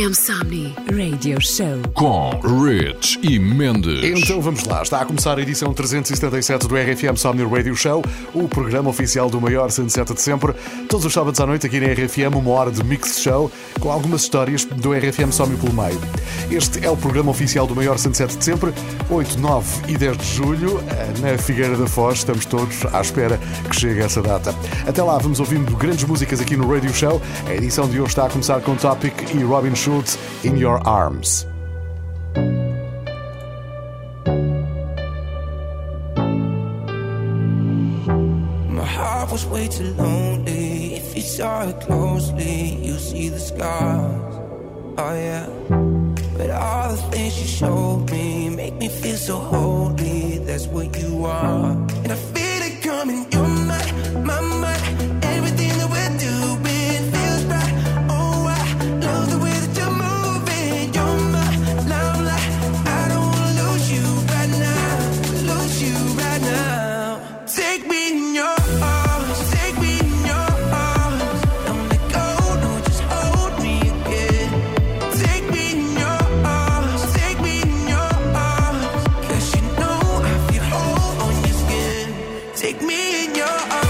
RFM Somni Radio Show com Rich e Mendes. Então vamos lá, está a começar a edição 377 do RFM Somni Radio Show, o programa oficial do maior sunset de sempre. Todos os sábados à noite aqui na RFM, uma hora de mix show com algumas histórias do RFM Somni pelo meio. Este é o programa oficial do maior sunset de sempre, 8, 9 e 10 de julho, eh, na Figueira da Foz. Estamos todos à espera que chegue essa data. Até lá, vamos ouvindo grandes músicas aqui no Radio Show. A edição de hoje está a começar com Topic e Robin Schultz. shoots in your arms. My heart was way too lonely. If you saw it closely, you'll see the scars. Oh, yeah. But all the things you showed me make me feel so holy. That's what you are. And I feel it coming. You're my, my, my. Take me in your arms.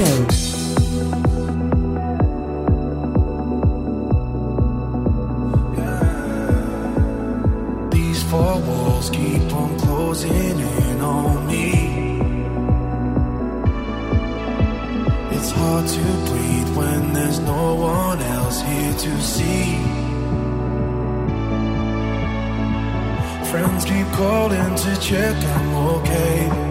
These four walls keep on closing in on me. It's hard to breathe when there's no one else here to see. Friends keep calling to check I'm okay.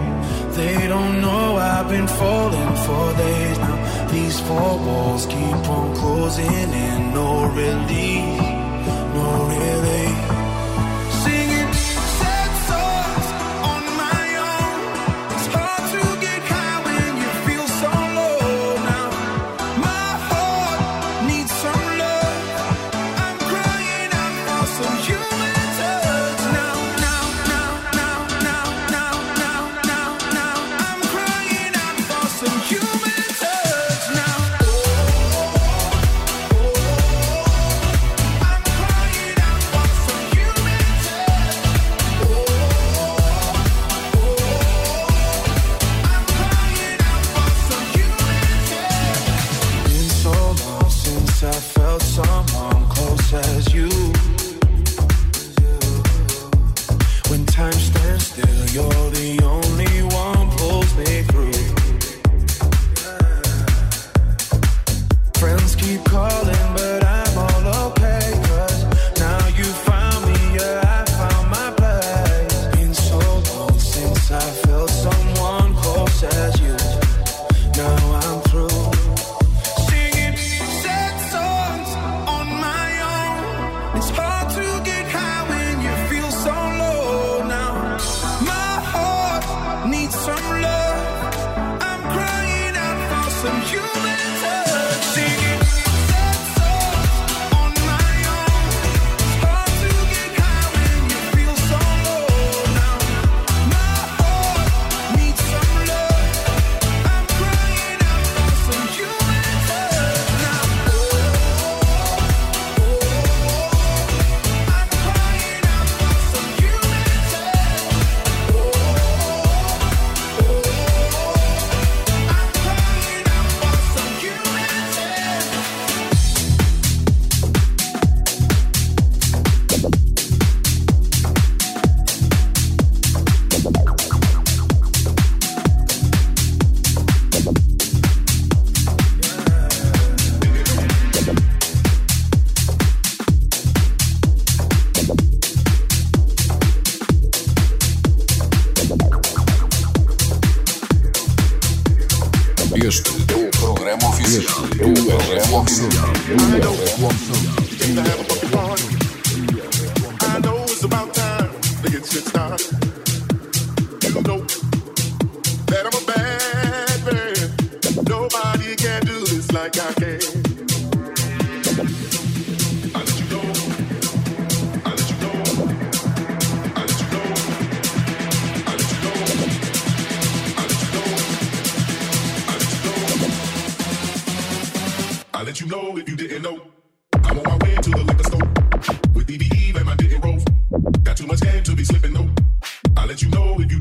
They don't know I've been falling for days now. These four walls keep on closing in, no relief, no relief. be slipping, no. I'll let you know if you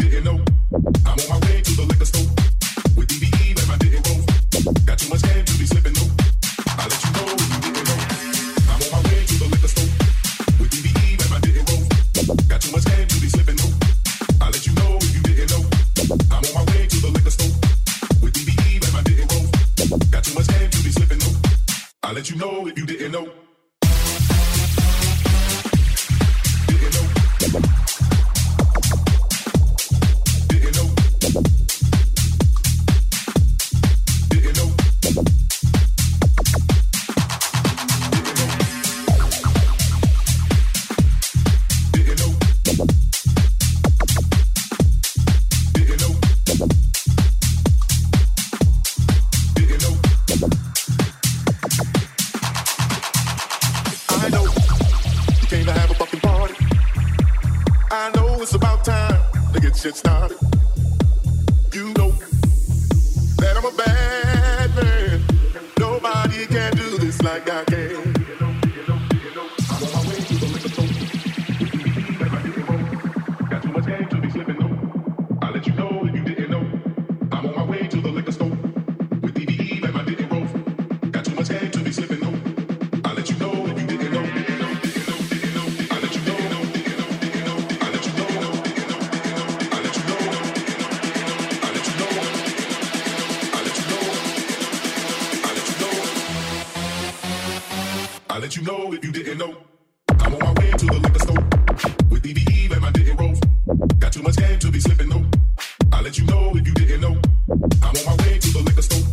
I'm on my way to the liquor store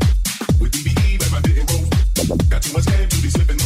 with DBE and my didn't roll. Got too much head to be slipping.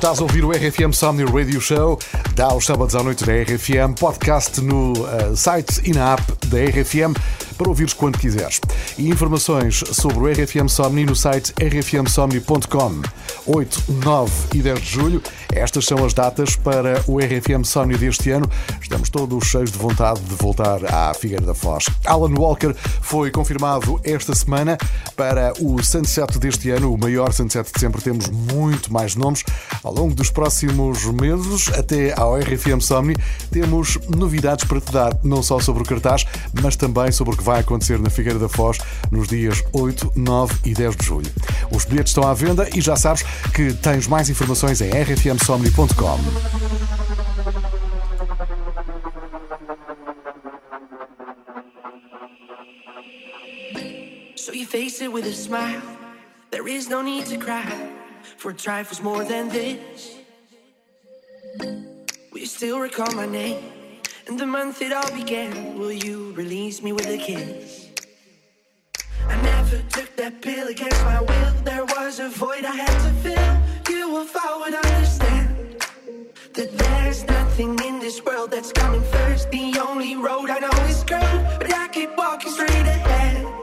Estás a ouvir o RFM Somni Radio Show. Dá aos sábados à noite da RFM, podcast no uh, site e na app da RFM para ouvires quando quiseres. E informações sobre o RFM Somni no site rfmsomni.com. 8, 9 e 10 de julho, estas são as datas para o RFM Somni deste ano. Estamos todos cheios de vontade de voltar à Figueira da Foz. Alan Walker foi confirmado esta semana para o Sunset deste ano, o maior Sunset de sempre. Temos muito mais nomes. Ao longo dos próximos meses, até ao RFM Somni, temos novidades para te dar, não só sobre o cartaz, mas também sobre o que vai acontecer na Figueira da Foz nos dias 8, 9 e 10 de julho. Os bilhetes estão à venda e já sabes que tens mais informações em So you face it with a smile. There is no need to cry, for trifles more than this. Will you still recall my name and the month it all began? Will you release me with a kiss? I never took that pill against my will. There was a void I had to fill. You, if I would understand that there's nothing in this world that's coming first. The only road I know is curved, but I keep walking straight ahead.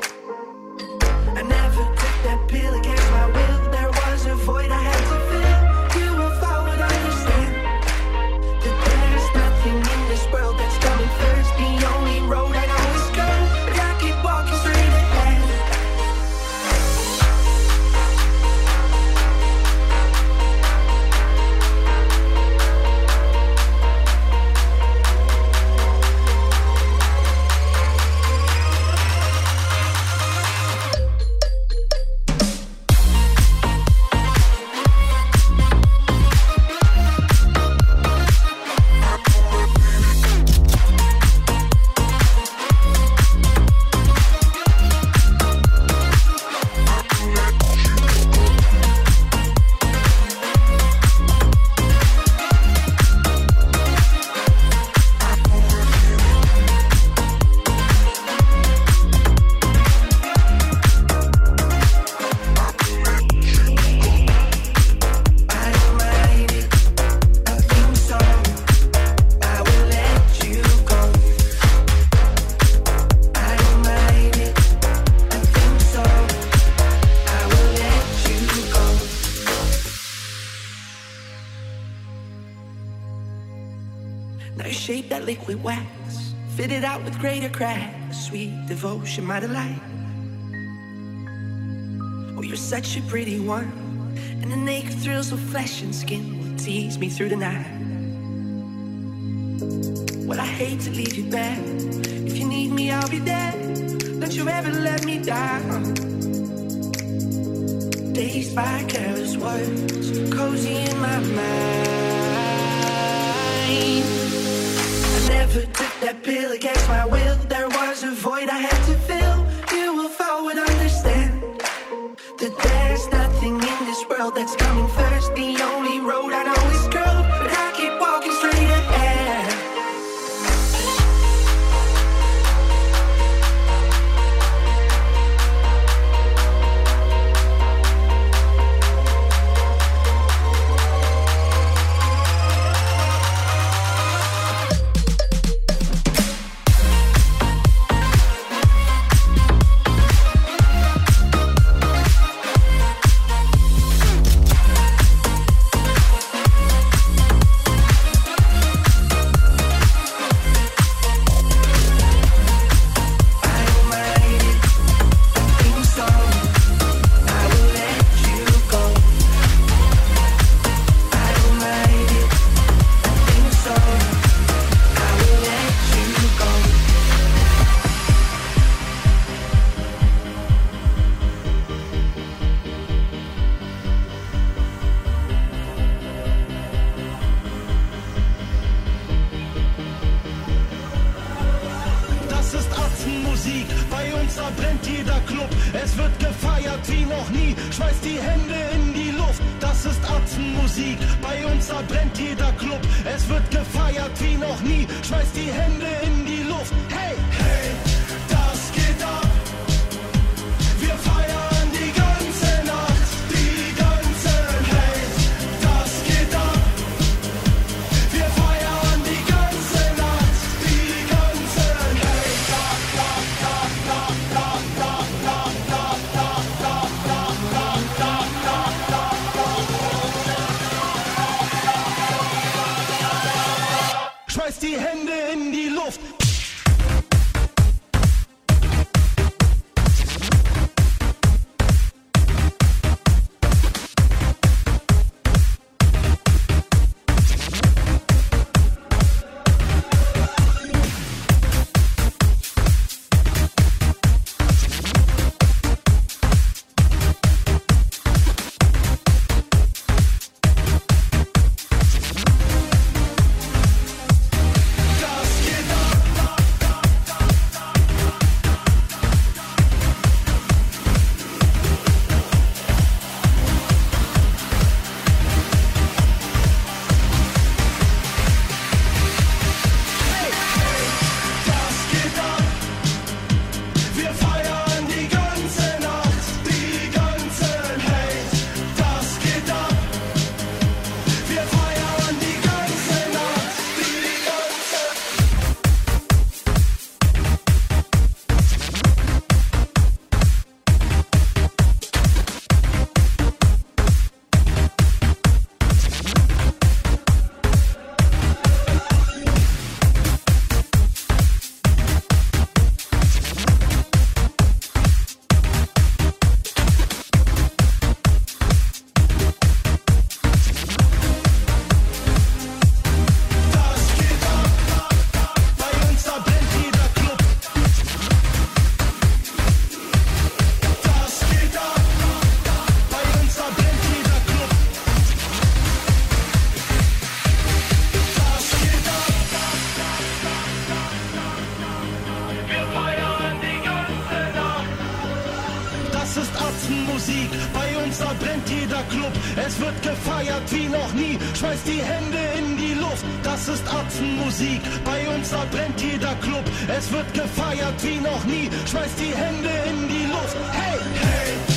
Greater cracks. Sweet devotion, my delight. Oh, you're such a pretty one. And the naked thrills of flesh and skin will tease me through the night. Well, I hate to leave you back. If you need me, I'll be there. Don't you ever let me down. Dazed by careless words, cozy in my mind. That pill against my will. jeder Club. Es wird gefeiert wie noch nie. Schmeißt die Hände in die Luft. Das ist Atzenmusik. Bei uns da brennt jeder Club. Es wird gefeiert wie noch nie. Schmeißt die Hände in die Luft. Hey, hey.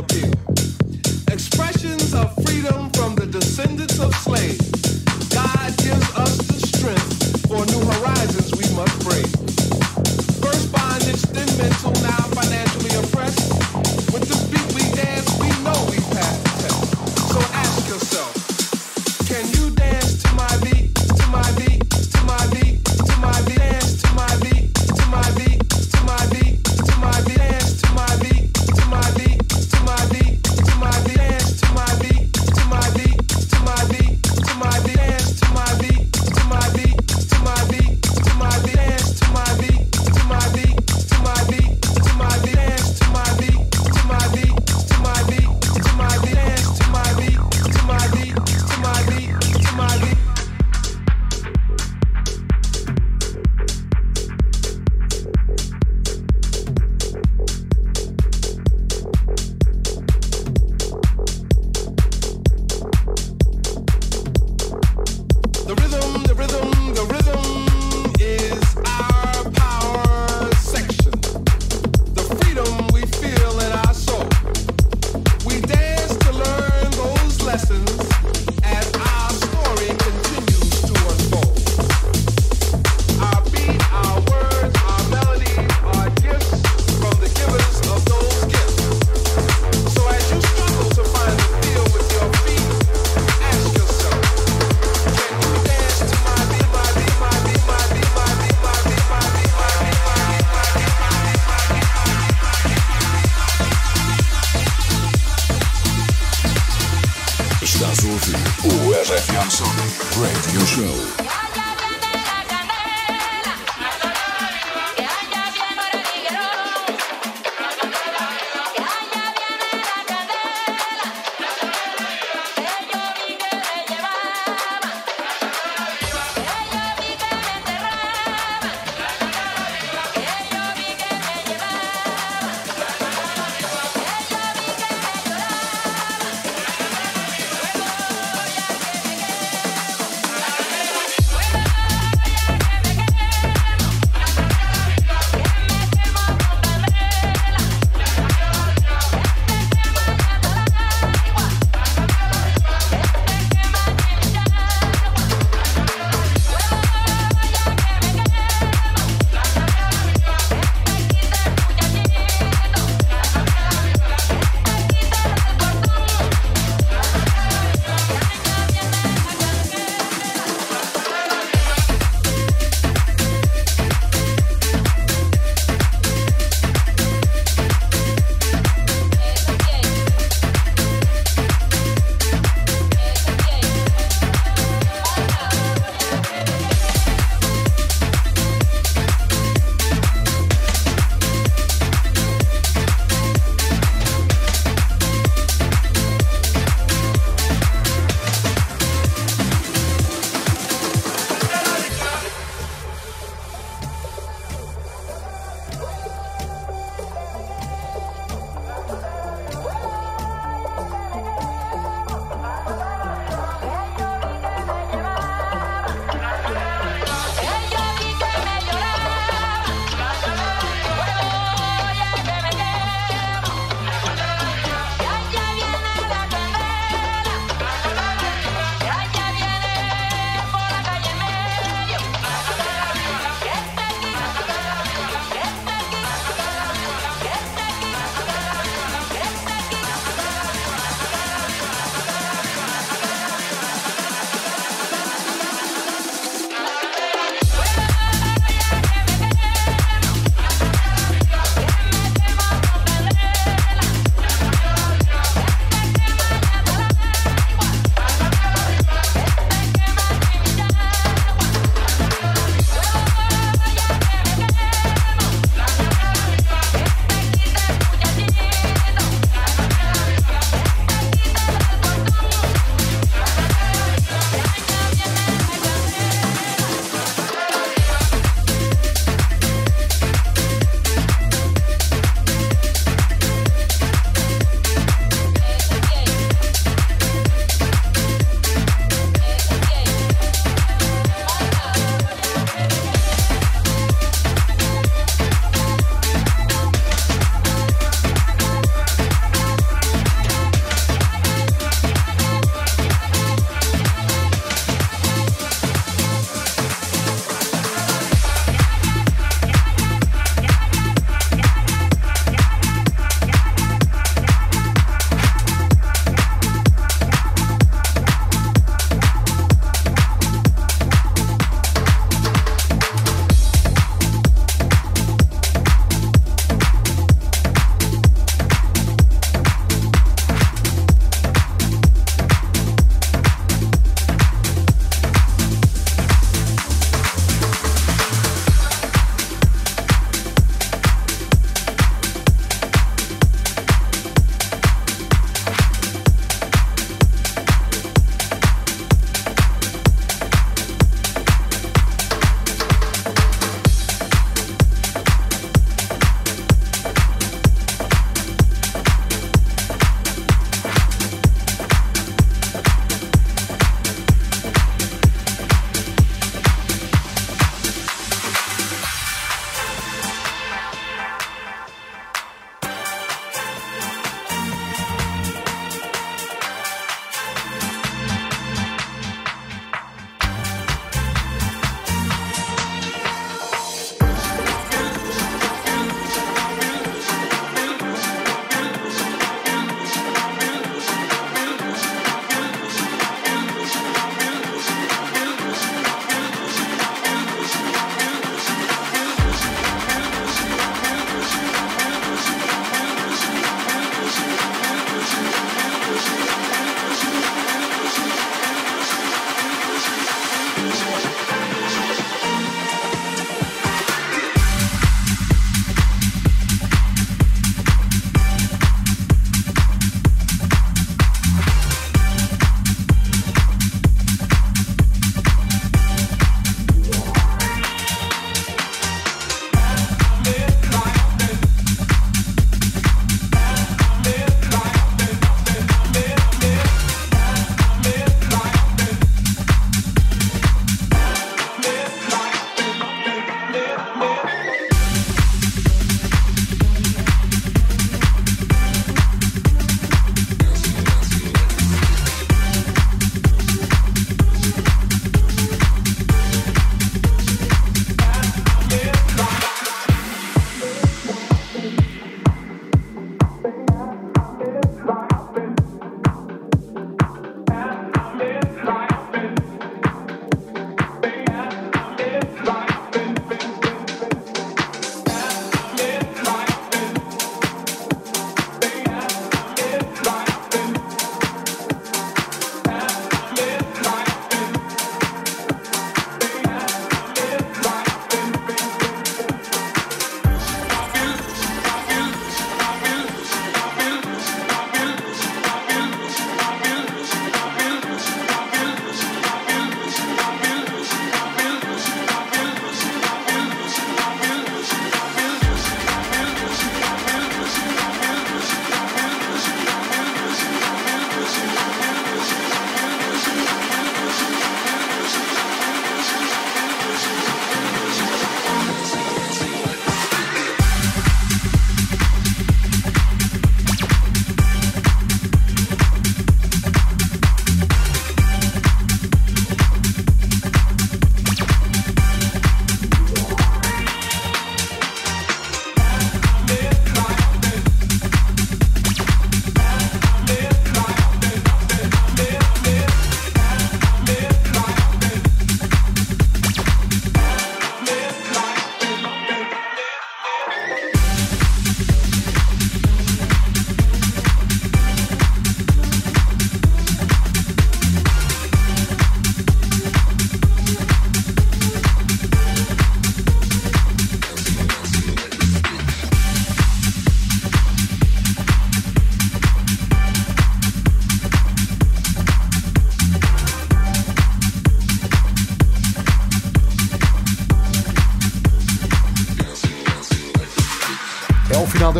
a bitch.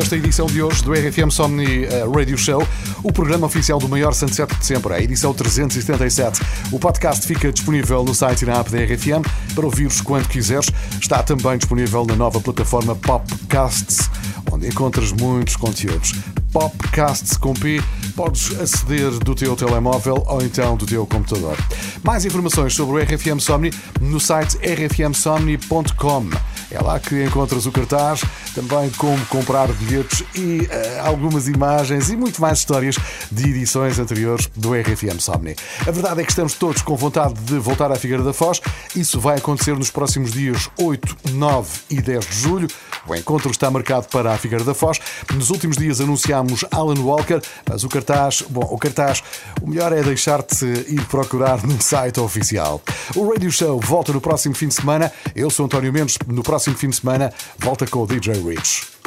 Desta edição de hoje do RFM Somni eh, Radio Show, o programa oficial do maior Sunset de sempre, a edição 377. O podcast fica disponível no site e na app da RFM para ouvires quando quiseres. Está também disponível na nova plataforma Popcasts, onde encontras muitos conteúdos. Popcasts com P, podes aceder do teu telemóvel ou então do teu computador. Mais informações sobre o RFM Somni no site rfmsomni.com. É lá que encontras o cartaz, também como comprar bilhetes e uh, algumas imagens e muito mais histórias de edições anteriores do RFM Somni. A verdade é que estamos todos com vontade de voltar à Figueira da Foz. Isso vai acontecer nos próximos dias 8, 9 e 10 de julho. O encontro está marcado para a Figueira da Foz. Nos últimos dias anunciámos Alan Walker, mas o cartaz, bom, o cartaz, o melhor é deixar-te ir procurar no site oficial. O Radio Show volta no próximo fim de semana. Eu sou António Mendes. No próximo fim de semana, volta com o DJ Rich.